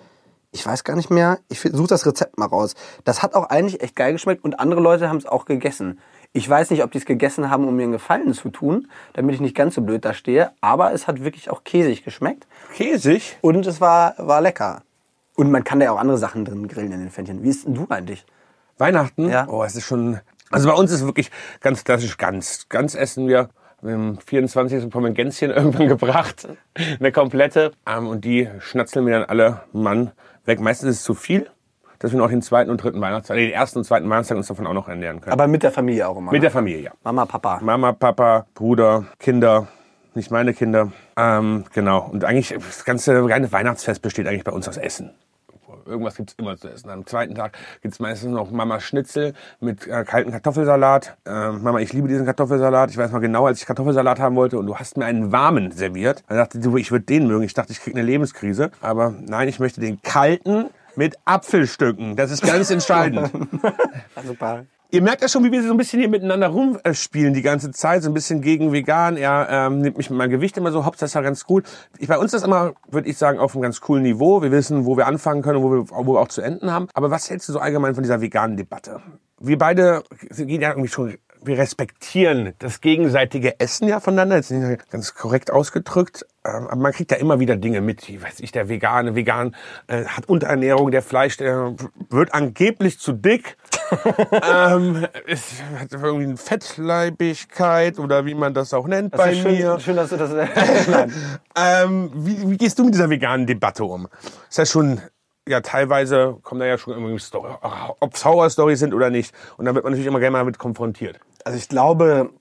Ich weiß gar nicht mehr. Ich suche das Rezept mal raus. Das hat auch eigentlich echt geil geschmeckt und andere Leute haben es auch gegessen. Ich weiß nicht, ob die es gegessen haben, um mir einen Gefallen zu tun, damit ich nicht ganz so blöd da stehe. Aber es hat wirklich auch käsig geschmeckt. Käsig? Und es war, war lecker. Und man kann da ja auch andere Sachen drin grillen in den Pfännchen. Wie ist denn du eigentlich? Weihnachten? Ja. Oh, es ist schon. Also bei uns ist wirklich ganz klassisch Gans. Gans essen wir. Am 24. bekommen wir ein Gänschen *laughs* irgendwann gebracht. Eine komplette. Ähm, und die schnatzeln wir dann alle Mann weg. Meistens ist es zu viel, dass wir noch den zweiten und dritten Weihnachtstag, nee, den ersten und zweiten Weihnachtstag uns davon auch noch ernähren können. Aber mit der Familie auch immer. Mit ne? der Familie, ja. Mama, Papa. Mama, Papa, Bruder, Kinder. Nicht meine Kinder. Ähm, genau. Und eigentlich, das ganze reine Weihnachtsfest besteht eigentlich bei uns aus Essen. Irgendwas gibt's immer zu essen. Am zweiten Tag gibt's meistens noch Mama Schnitzel mit äh, kalten Kartoffelsalat. Äh, Mama, ich liebe diesen Kartoffelsalat. Ich weiß mal genau, als ich Kartoffelsalat haben wollte und du hast mir einen warmen serviert. Dann dachte ich, ich würde den mögen. Ich dachte, ich krieg eine Lebenskrise. Aber nein, ich möchte den kalten mit Apfelstücken. Das ist ganz entscheidend. *laughs* Super. Ihr merkt ja schon, wie wir so ein bisschen hier miteinander rumspielen die ganze Zeit, so ein bisschen gegen vegan. Er ähm, nimmt mich mit meinem Gewicht immer so, hops, das ist ja ganz cool. Ich, bei uns ist das immer, würde ich sagen, auf einem ganz coolen Niveau. Wir wissen, wo wir anfangen können und wo wir, wo wir auch zu enden haben. Aber was hältst du so allgemein von dieser veganen Debatte? Wir beide gehen ja irgendwie schon wir respektieren das gegenseitige Essen ja voneinander, jetzt nicht ganz korrekt ausgedrückt, ähm, aber man kriegt ja immer wieder Dinge mit, wie weiß ich, der Vegane, Vegan äh, hat Unterernährung, der Fleisch, der wird angeblich zu dick, *laughs* ähm, ist, hat irgendwie eine Fettleibigkeit oder wie man das auch nennt Das bei schön, mir. schön, dass du das. *laughs* Ähm, wie, wie gehst du mit dieser veganen Debatte um? Ist das schon, ja, teilweise kommen da ja schon irgendwie Story, ob es Horror-Stories sind oder nicht. Und da wird man natürlich immer gerne mal mit konfrontiert. Also ich glaube,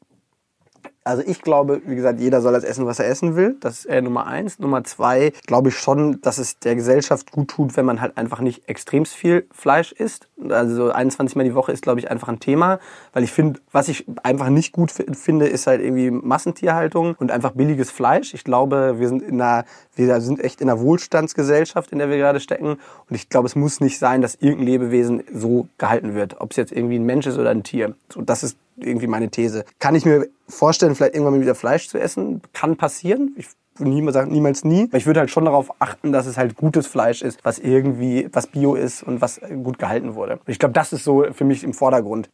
also ich glaube, wie gesagt, jeder soll das essen, was er essen will. Das ist äh, Nummer eins. Nummer zwei, glaube ich schon, dass es der Gesellschaft gut tut, wenn man halt einfach nicht extremst viel Fleisch isst. Also 21 Mal die Woche ist, glaube ich, einfach ein Thema. Weil ich finde, was ich einfach nicht gut fi- finde, ist halt irgendwie Massentierhaltung und einfach billiges Fleisch. Ich glaube, wir sind in einer, wir sind echt in einer Wohlstandsgesellschaft, in der wir gerade stecken. Und ich glaube, es muss nicht sein, dass irgendein Lebewesen so gehalten wird. Ob es jetzt irgendwie ein Mensch ist oder ein Tier. So, das ist irgendwie meine These. Kann ich mir vorstellen, vielleicht irgendwann mal wieder Fleisch zu essen? Kann passieren. Ich niemals sagen, niemals nie. Ich würde halt schon darauf achten, dass es halt gutes Fleisch ist, was irgendwie, was Bio ist und was gut gehalten wurde. Ich glaube, das ist so für mich im Vordergrund.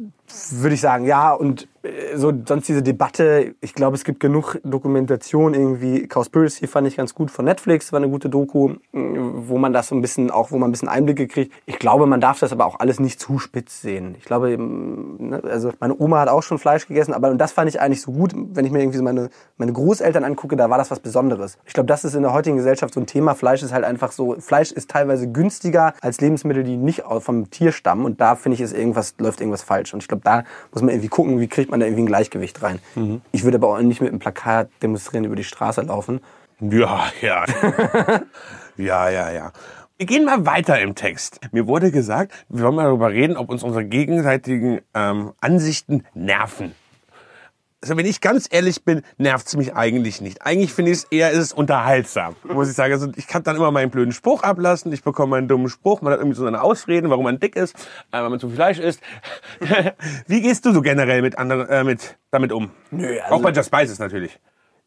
Würde ich sagen, ja. Und so sonst diese Debatte, ich glaube, es gibt genug Dokumentation irgendwie. Cowspiracy fand ich ganz gut von Netflix, war eine gute Doku, mh, wo man das so ein bisschen, auch wo man ein bisschen Einblicke kriegt. Ich glaube, man darf das aber auch alles nicht zu spitz sehen. Ich glaube, ne, also meine Oma hat auch schon Fleisch gegessen, aber und das fand ich eigentlich so gut, wenn ich mir irgendwie so meine, meine Großeltern angucke, da war das was Besonderes. Ich glaube, das ist in der heutigen Gesellschaft so ein Thema. Fleisch ist halt einfach so, Fleisch ist teilweise günstiger als Lebensmittel, die nicht vom Tier stammen und da finde ich, ist irgendwas, läuft irgendwas falsch. Und ich glaube, da muss man irgendwie gucken, wie kriegt man da irgendwie ein Gleichgewicht rein. Ich würde aber auch nicht mit einem Plakat demonstrieren über die Straße laufen. Ja, ja. *laughs* ja, ja, ja. Wir gehen mal weiter im Text. Mir wurde gesagt, wir wollen mal darüber reden, ob uns unsere gegenseitigen ähm, Ansichten nerven. Also wenn ich ganz ehrlich bin, nervt's mich eigentlich nicht. Eigentlich finde ich es eher, ist es unterhaltsam, muss ich sagen. Also ich kann dann immer meinen blöden Spruch ablassen, ich bekomme einen dummen Spruch, man hat irgendwie so seine Ausreden, warum man dick ist, äh, weil man zu viel Fleisch isst. *laughs* Wie gehst du so generell mit anderen, äh, mit, damit um? Nö, also- Auch bei Just Spices natürlich.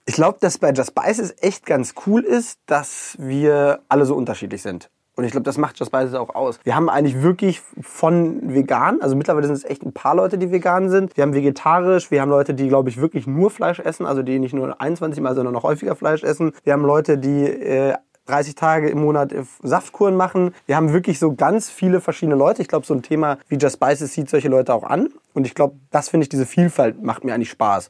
Ich glaube, dass bei Just Spices echt ganz cool ist, dass wir alle so unterschiedlich sind. Und ich glaube, das macht Just Spices auch aus. Wir haben eigentlich wirklich von vegan, also mittlerweile sind es echt ein paar Leute, die vegan sind. Wir haben vegetarisch, wir haben Leute, die, glaube ich, wirklich nur Fleisch essen, also die nicht nur 21 Mal, sondern noch häufiger Fleisch essen. Wir haben Leute, die äh, 30 Tage im Monat äh, Saftkuren machen. Wir haben wirklich so ganz viele verschiedene Leute. Ich glaube, so ein Thema wie Just Spices zieht solche Leute auch an. Und ich glaube, das finde ich, diese Vielfalt macht mir eigentlich Spaß.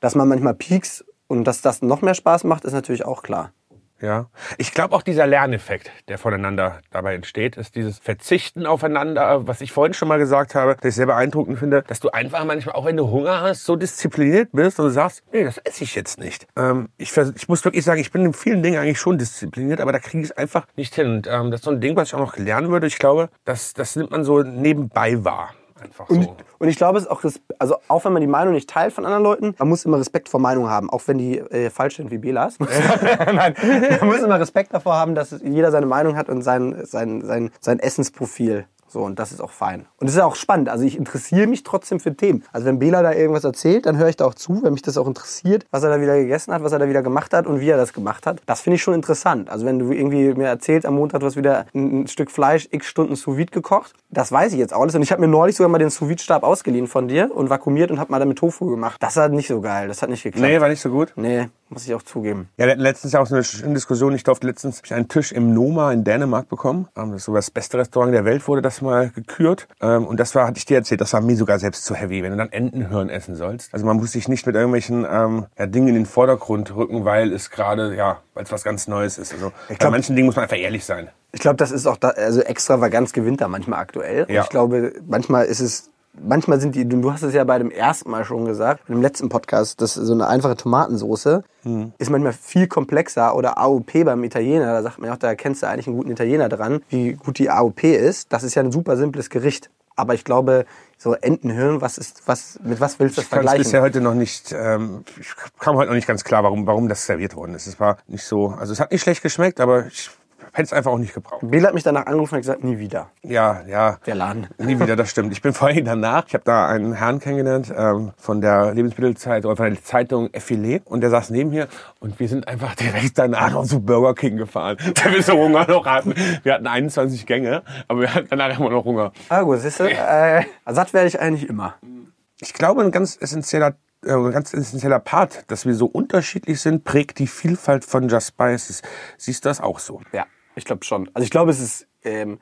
Dass man manchmal Peaks und dass das noch mehr Spaß macht, ist natürlich auch klar. Ja. Ich glaube auch dieser Lerneffekt, der voneinander dabei entsteht, ist dieses Verzichten aufeinander, was ich vorhin schon mal gesagt habe, das ich sehr beeindruckend finde, dass du einfach manchmal, auch wenn du Hunger hast, so diszipliniert bist und sagst, nee, das esse ich jetzt nicht. Ähm, ich, ich muss wirklich sagen, ich bin in vielen Dingen eigentlich schon diszipliniert, aber da kriege ich es einfach nicht hin. Und ähm, das ist so ein Ding, was ich auch noch lernen würde. Ich glaube, das, das nimmt man so nebenbei wahr. Einfach Und, so. und ich glaube, es ist auch, also auch wenn man die Meinung nicht teilt von anderen Leuten, man muss immer Respekt vor Meinungen haben, auch wenn die äh, falsch sind wie Belas. *laughs* *laughs* Nein, man muss immer Respekt davor haben, dass jeder seine Meinung hat und sein, sein, sein, sein Essensprofil. So, und das ist auch fein. Und es ist auch spannend. Also ich interessiere mich trotzdem für Themen. Also wenn Bela da irgendwas erzählt, dann höre ich da auch zu, wenn mich das auch interessiert, was er da wieder gegessen hat, was er da wieder gemacht hat und wie er das gemacht hat. Das finde ich schon interessant. Also wenn du irgendwie mir erzählst, am Montag du hast wieder ein, ein Stück Fleisch x Stunden sous vide gekocht, das weiß ich jetzt auch alles. Und ich habe mir neulich sogar mal den sous vide Stab ausgeliehen von dir und vakuumiert und habe mal damit Tofu gemacht. Das war nicht so geil. Das hat nicht geklappt. Nee, war nicht so gut. Nee, muss ich auch zugeben. Ja, wir hatten letztens ja auch so eine schöne Diskussion. Ich durfte letztens ich einen Tisch im Noma in Dänemark bekommen. Ähm, Das ist sogar das beste Restaurant der Welt, wurde das mal gekürt. Ähm, Und das war, hatte ich dir erzählt, das war mir sogar selbst zu heavy, wenn du dann Entenhirn essen sollst. Also man muss sich nicht mit irgendwelchen ähm, ja, Dingen in den Vordergrund rücken, weil es gerade, ja, weil es was ganz Neues ist. Also bei glaub- manchen Dingen muss man einfach ehrlich sein. Ich glaube, das ist auch da, also Extravaganz gewinnt da manchmal aktuell. Und Ja. ich glaube, manchmal ist es manchmal sind die, du hast es ja bei dem ersten Mal schon gesagt, im letzten Podcast, dass so eine einfache Tomatensoße Hm. ist manchmal viel komplexer oder AOP beim Italiener, da sagt man ja auch, da kennst du eigentlich einen guten Italiener dran, wie gut die AOP ist. Das ist ja ein super simples Gericht. Aber ich glaube, so Entenhirn, was ist, was, mit was willst du das Ich vergleichen? bisher heute noch nicht, ähm, ich kam heute noch nicht ganz klar, warum, warum das serviert worden ist. Es war nicht so, also es hat nicht schlecht geschmeckt, aber ich hätte es einfach auch nicht gebraucht. Bela hat mich danach angerufen und gesagt, nie wieder. Ja, ja. Der Laden. Nie wieder, das stimmt. Ich bin *laughs* vorhin danach, ich habe da einen Herrn kennengelernt ähm, von der Lebensmittelzeitung, oder von der Zeitung Effilé und der saß neben mir und wir sind einfach direkt danach noch zu Burger King gefahren, *laughs* weil wir so Hunger noch hatten. Wir hatten 21 Gänge, aber wir hatten danach immer noch Hunger. Ah gut, siehst du, äh, satt werde ich eigentlich immer. Ich glaube, ein ganz essentieller äh, ein ganz essentieller Part, dass wir so unterschiedlich sind, prägt die Vielfalt von Just Spices. Siehst du das auch so? Ja, ich glaube schon. Also ich glaube, es ist, ähm,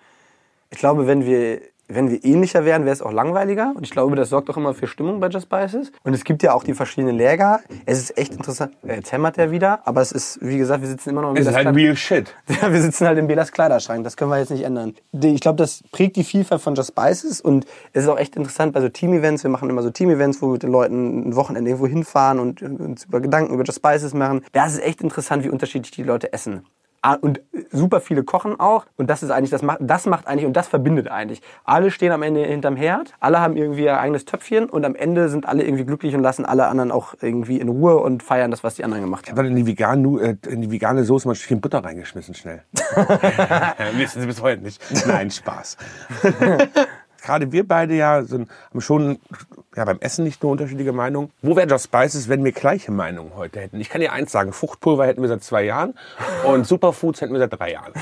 ich glaube, wenn wir, wenn wir ähnlicher wären, wäre es auch langweiliger. Und ich glaube, das sorgt auch immer für Stimmung bei Just Spices. Und es gibt ja auch die verschiedenen Lager. Es ist echt interessant. Äh, Jetzt hämmert der wieder, aber es ist, wie gesagt, wir sitzen immer noch im Es ist halt real shit. *laughs* Ja, wir sitzen halt im Belas Kleiderschrank. Das können wir jetzt nicht ändern. Ich glaube, das prägt die Vielfalt von Just Spices und es ist auch echt interessant bei so Team-Events. Wir machen immer so Team-Events, wo wir mit den Leuten ein Wochenende irgendwo hinfahren und uns über Gedanken über Just Spices machen. Da ist es echt interessant, wie unterschiedlich die Leute essen. Ah, Und super viele kochen auch. Und das ist eigentlich, das macht, das macht eigentlich, und das verbindet eigentlich. Alle stehen am Ende hinterm Herd. Alle haben irgendwie ihr eigenes Töpfchen. Und am Ende sind alle irgendwie glücklich und lassen alle anderen auch irgendwie in Ruhe und feiern das, was die anderen gemacht Ich haben. habe dann in die, vegan, Nu- äh, in die vegane Soße mal ein Stückchen Butter reingeschmissen, schnell. *laughs* *laughs* Wissen Sie bis heute nicht. Nein, Spaß. *laughs* Gerade wir beide ja sind, haben schon ja, beim Essen nicht nur unterschiedliche Meinungen. Wo wäre Just Spices, wenn wir gleiche Meinungen heute hätten? Ich kann dir eins sagen, Fruchtpulver hätten wir seit zwei Jahren und *laughs* Superfoods hätten wir seit drei Jahren.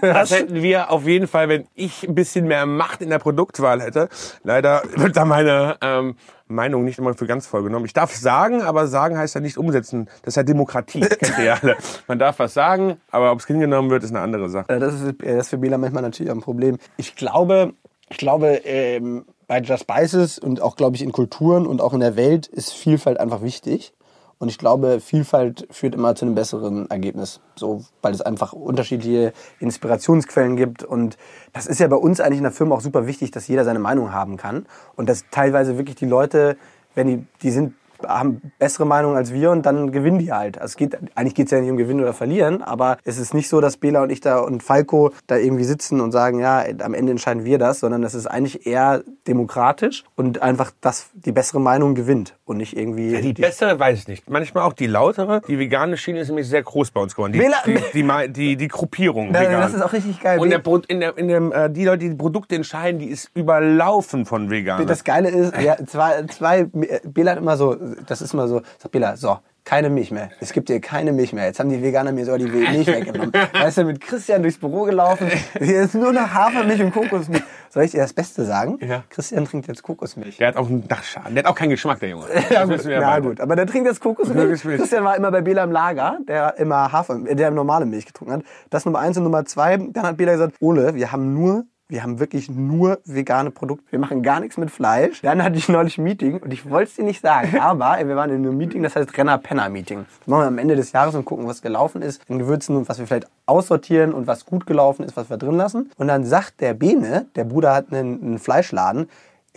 Das hätten wir auf jeden Fall, wenn ich ein bisschen mehr Macht in der Produktwahl hätte. Leider wird da meine ähm, Meinung nicht immer für ganz voll genommen. Ich darf sagen, aber sagen heißt ja nicht umsetzen. Das ist ja Demokratie, kennt ihr ja alle. Man darf was sagen, aber ob es hingenommen wird, ist eine andere Sache. Äh, Das ist, äh, das ist für Bela manchmal natürlich auch ein Problem. Ich glaube, ich glaube, ähm, bei Just Spices und auch, glaube ich, in Kulturen und auch in der Welt ist Vielfalt einfach wichtig. Und ich glaube, Vielfalt führt immer zu einem besseren Ergebnis. So, weil es einfach unterschiedliche Inspirationsquellen gibt. Und das ist ja bei uns eigentlich in der Firma auch super wichtig, dass jeder seine Meinung haben kann. Und dass teilweise wirklich die Leute, wenn die, die sind haben bessere Meinungen als wir und dann gewinnen die halt. Also es geht, eigentlich geht es ja nicht um Gewinnen oder Verlieren, aber es ist nicht so, dass Bela und ich da und Falco da irgendwie sitzen und sagen, ja, am Ende entscheiden wir das, sondern es ist eigentlich eher demokratisch und einfach, dass die bessere Meinung gewinnt und nicht irgendwie... Ja, die bessere weiß ich nicht. Manchmal auch die lautere. Die vegane Schiene ist nämlich sehr groß bei uns geworden. Die, Wähler- die, die, die, die, die Gruppierung Ja, vegan. das ist auch richtig geil. Und der, in der, in dem, äh, die Leute, die die Produkte entscheiden, die ist überlaufen von vegan. Das Geile ist, ja, zwei, zwei, Bela hat immer so, das ist immer so, sagt Bela, so, keine Milch mehr. Es gibt hier keine Milch mehr. Jetzt haben die Veganer mir so die Milch *laughs* weggenommen. Da ist er mit Christian durchs Büro gelaufen. Hier ist nur noch Hafermilch und Kokosmilch. Soll ich dir das Beste sagen? Ja. Christian trinkt jetzt Kokosmilch. Der hat auch einen Dachschaden. Der hat auch keinen Geschmack, der Junge. *laughs* Ja, gut, ja, gut. Aber der trinkt jetzt Kokosmilch. Kokosmilch. Christian war immer bei Bela im Lager, der immer Hafer, äh, der normale Milch getrunken hat. Das Nummer eins und Nummer zwei. Dann hat Bela gesagt, Ole, wir haben nur wir haben wirklich nur vegane Produkte. Wir machen gar nichts mit Fleisch. Dann hatte ich neulich ein Meeting und ich wollte es dir nicht sagen, *laughs* aber wir waren in einem Meeting, das heißt Renner-Penner-Meeting. Das machen wir am Ende des Jahres und gucken, was gelaufen ist in Gewürzen und was wir vielleicht aussortieren und was gut gelaufen ist, was wir drin lassen. Und dann sagt der Bene, der Bruder hat einen, einen Fleischladen, "Ey,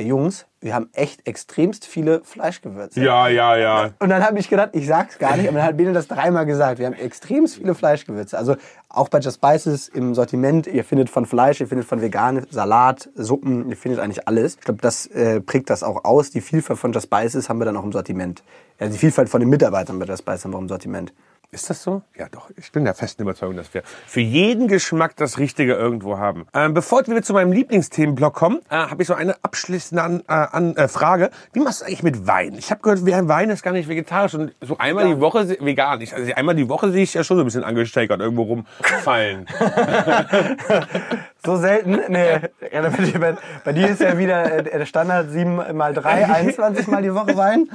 Jungs, wir haben echt extremst viele Fleischgewürze. Ja, ja, ja. Und dann habe ich gedacht, ich sag's gar nicht, aber dann hat Bene das dreimal gesagt. Wir haben extrem viele Fleischgewürze. Also auch bei Just Spices im Sortiment, ihr findet von Fleisch, ihr findet von vegan, Salat, Suppen, ihr findet eigentlich alles. Ich glaube, das äh, prägt das auch aus. Die Vielfalt von Just Spices haben wir dann auch im Sortiment. Ja, die Vielfalt von den Mitarbeitern bei Just Spices haben wir auch im Sortiment. Ist das so? Ja, doch. Ich bin der festen Überzeugung, dass wir für jeden Geschmack das Richtige irgendwo haben. Ähm, bevor wir zu meinem Lieblingsthemenblock kommen, äh, habe ich so eine abschließende an, äh, an, äh, Frage. Wie machst du eigentlich mit Wein? Ich habe gehört, Wein ist gar nicht vegetarisch und so einmal die Woche vegan. Ich, also einmal die Woche sehe ich ja schon so ein bisschen angesteckert irgendwo rumfallen. *laughs* *laughs* So selten? Nee. Ja, bei, dir- bei, bei dir ist ja wieder äh, der Standard 7 mal 3, 21 *laughs* mal die Woche Wein.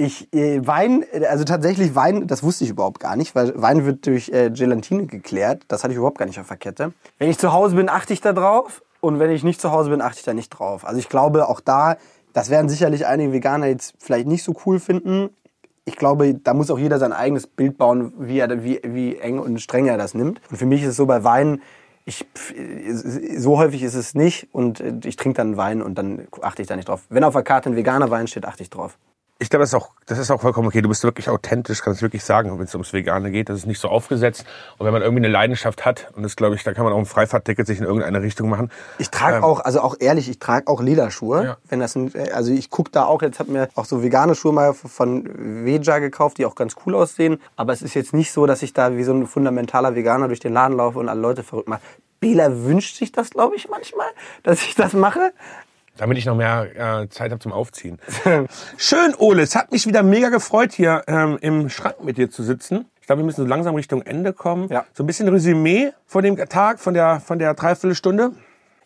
Ich, äh, Wein, äh, also tatsächlich Wein, das wusste ich überhaupt gar nicht, weil Wein wird durch äh, Gelatine geklärt. Das hatte ich überhaupt gar nicht auf der Kette. Wenn ich zu Hause bin, achte ich da drauf. Und wenn ich nicht zu Hause bin, achte ich da nicht drauf. Also ich glaube, auch da, das werden sicherlich einige Veganer jetzt vielleicht nicht so cool finden. Ich glaube, da muss auch jeder sein eigenes Bild bauen, wie, er, wie, wie eng und streng er das nimmt. Und für mich ist es so bei Wein, Ich, so häufig ist es nicht und äh, ich trinke dann Wein und dann achte ich da nicht drauf. Wenn auf der Karte ein veganer Wein steht, achte ich drauf. Ich glaube, das ist auch, das ist auch vollkommen okay. Du bist wirklich authentisch, kannst wirklich sagen, wenn es ums Vegane geht. Das ist nicht so aufgesetzt. Und wenn man irgendwie eine Leidenschaft hat, und das glaube ich, da kann man auch ein Freifahrtticket sich in irgendeine Richtung machen. Ich trage Ähm, auch, also auch ehrlich, ich trage auch Lederschuhe. Ja. Wenn das ein, also ich gucke da auch, jetzt hab mir auch so vegane Schuhe mal von Veja gekauft, die auch ganz cool aussehen. Aber es ist jetzt nicht so, dass ich da wie so ein fundamentaler Veganer durch den Laden laufe und alle Leute verrückt mache. Bela wünscht sich das, glaube ich, manchmal, dass ich das mache. Damit ich noch mehr äh, Zeit habe zum Aufziehen. *laughs* Schön, Ole. Es hat mich wieder mega gefreut, hier ähm, im Schrank mit dir zu sitzen. Ich glaube, wir müssen so langsam Richtung Ende kommen. Ja. So ein bisschen Resümee von dem Tag, von der, von der Dreiviertelstunde.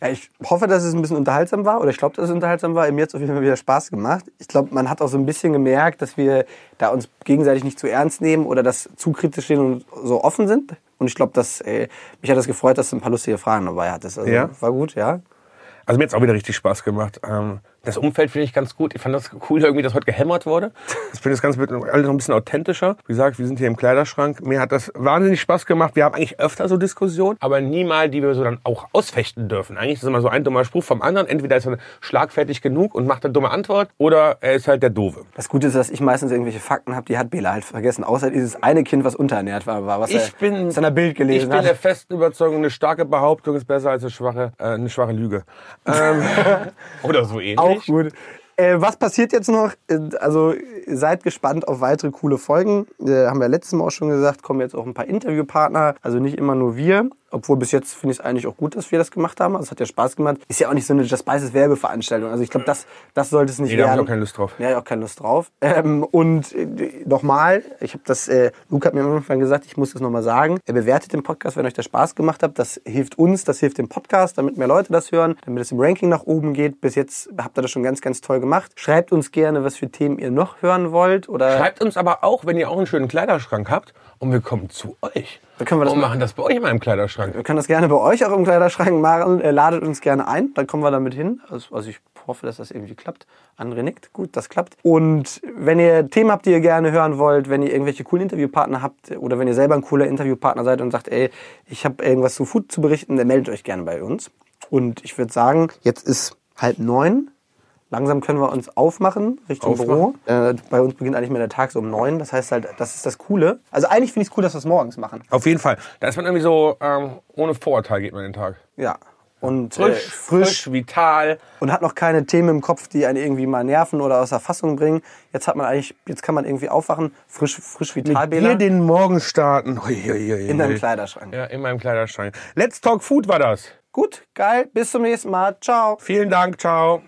Ja, ich hoffe, dass es ein bisschen unterhaltsam war oder ich glaube, dass es unterhaltsam war. Mir hat es auf jeden Fall wieder Spaß gemacht. Ich glaube, man hat auch so ein bisschen gemerkt, dass wir da uns gegenseitig nicht zu ernst nehmen oder das zu kritisch stehen und so offen sind. Und ich glaube, dass äh, mich hat das gefreut, dass du ein paar lustige Fragen dabei hattest. Also, Ja. War gut, ja. Also mir hat's auch wieder richtig Spaß gemacht. Ähm, das Umfeld finde ich ganz gut. Ich fand das cool, irgendwie, dass heute gehämmert wurde. Ich *laughs* finde das Ganze wird alles noch ein bisschen authentischer. Wie gesagt, wir sind hier im Kleiderschrank. Mir hat das wahnsinnig Spaß gemacht. Wir haben eigentlich öfter so Diskussionen, aber nie mal, die wir so dann auch ausfechten dürfen. Eigentlich ist es immer so ein dummer Spruch vom anderen. Entweder ist er schlagfertig genug und macht eine dumme Antwort oder er ist halt der Doofe. Das Gute ist, dass ich meistens irgendwelche Fakten habe, die hat Bela halt vergessen. Außer dieses eine Kind, was unterernährt war, war was Ich er bin, in seiner Bild ich gelesen bin der hat. festen Überzeugung, eine starke Behauptung ist besser als eine schwache, äh, eine schwache Lüge. Ähm, *laughs* oder so ähnlich. Auch gut. Äh, was passiert jetzt noch? Äh, Also seid gespannt auf weitere coole Folgen. Äh, haben wir letztes Mal auch schon gesagt, kommen jetzt auch ein paar Interviewpartner. Also nicht immer nur wir. Obwohl bis jetzt finde ich es eigentlich auch gut, dass wir das gemacht haben. Also es hat ja Spaß gemacht. Ist ja auch nicht so eine Just Spices Werbeveranstaltung. Also ich glaube, das, das sollte es nicht Nee, da hab ich werden. auch keine Lust drauf. Ja, ich auch keine Lust drauf. Ähm, und äh, nochmal, ich habe das, äh, Luke hat mir am Anfang gesagt, ich muss das nochmal sagen. Er bewertet den Podcast, wenn euch der Spaß gemacht hat. Das hilft uns, das hilft dem Podcast, damit mehr Leute das hören, damit es im Ranking nach oben geht. Bis jetzt habt ihr das schon ganz, ganz toll gemacht. Schreibt uns gerne, was für Themen ihr noch hören wollt. Oder Schreibt uns aber auch, wenn ihr auch einen schönen Kleiderschrank habt und wir kommen zu euch. Dann können wir das und machen das bei euch in meinem Kleiderschrank. wir können das gerne bei euch auch im Kleiderschrank machen. Äh, ladet uns gerne ein, dann kommen wir damit hin. Also, also ich hoffe, dass das irgendwie klappt. André nickt. Gut, das klappt. Und wenn ihr Themen habt, die ihr gerne hören wollt, wenn ihr irgendwelche coolen Interviewpartner habt oder wenn ihr selber ein cooler Interviewpartner seid und sagt, ey, ich habe irgendwas zu Food zu berichten, dann meldet euch gerne bei uns. Und ich würde sagen, jetzt ist halb neun. Langsam können wir uns aufmachen Richtung Aufmachen. Büro. Äh, bei uns beginnt eigentlich mehr der Tag so um neun. Das heißt halt, das ist das Coole. Also eigentlich finde ich es cool, dass wir es morgens machen. Auf jeden Fall. Da ist man irgendwie so, ähm, ohne Vorurteil geht man den Tag. Ja. Und Frisch, äh, frisch, vital. und hat noch keine Themen im Kopf, die einen irgendwie mal nerven oder aus der Fassung bringen. Jetzt hat man eigentlich, jetzt kann man irgendwie aufwachen, frisch, frisch vital, Bela, Hier den Morgen starten. Hui, in deinem. Kleiderschrank. Ja, in meinem Kleiderschrank. Let's Talk Food war das. Gut, geil, bis zum nächsten Mal, ciao. Vielen Dank, ciao.